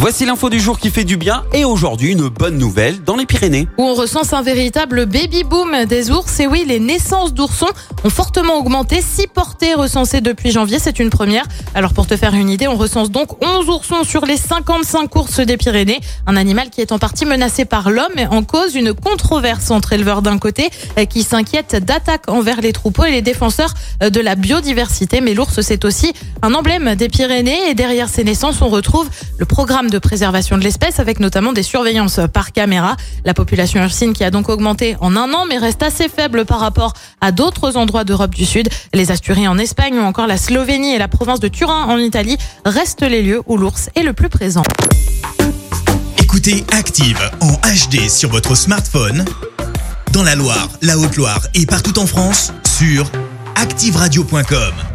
Voici l'info du jour qui fait du bien et aujourd'hui une bonne nouvelle dans les Pyrénées. où on recense un véritable baby boom des ours. Et oui, les naissances d'oursons ont fortement augmenté. 6 portées recensées depuis janvier, c'est une première. Alors pour te faire une idée, on recense donc 11 oursons sur les 55 ours des Pyrénées. Un animal qui est en partie menacé par l'homme et en cause une controverse entre éleveurs d'un côté euh, qui s'inquiètent d'attaques envers les troupeaux et les défenseurs euh, de la biodiversité. Mais l'ours, c'est aussi un emblème des Pyrénées et derrière ces naissances, on retrouve le programme de préservation de l'espèce avec notamment des surveillances par caméra. La population ursine qui a donc augmenté en un an mais reste assez faible par rapport à d'autres endroits d'Europe du Sud. Les Asturies en Espagne ou encore la Slovénie et la province de Turin en Italie restent les lieux où l'ours est le plus présent. Écoutez Active en HD sur votre smartphone, dans la Loire, la Haute-Loire et partout en France, sur activeradio.com.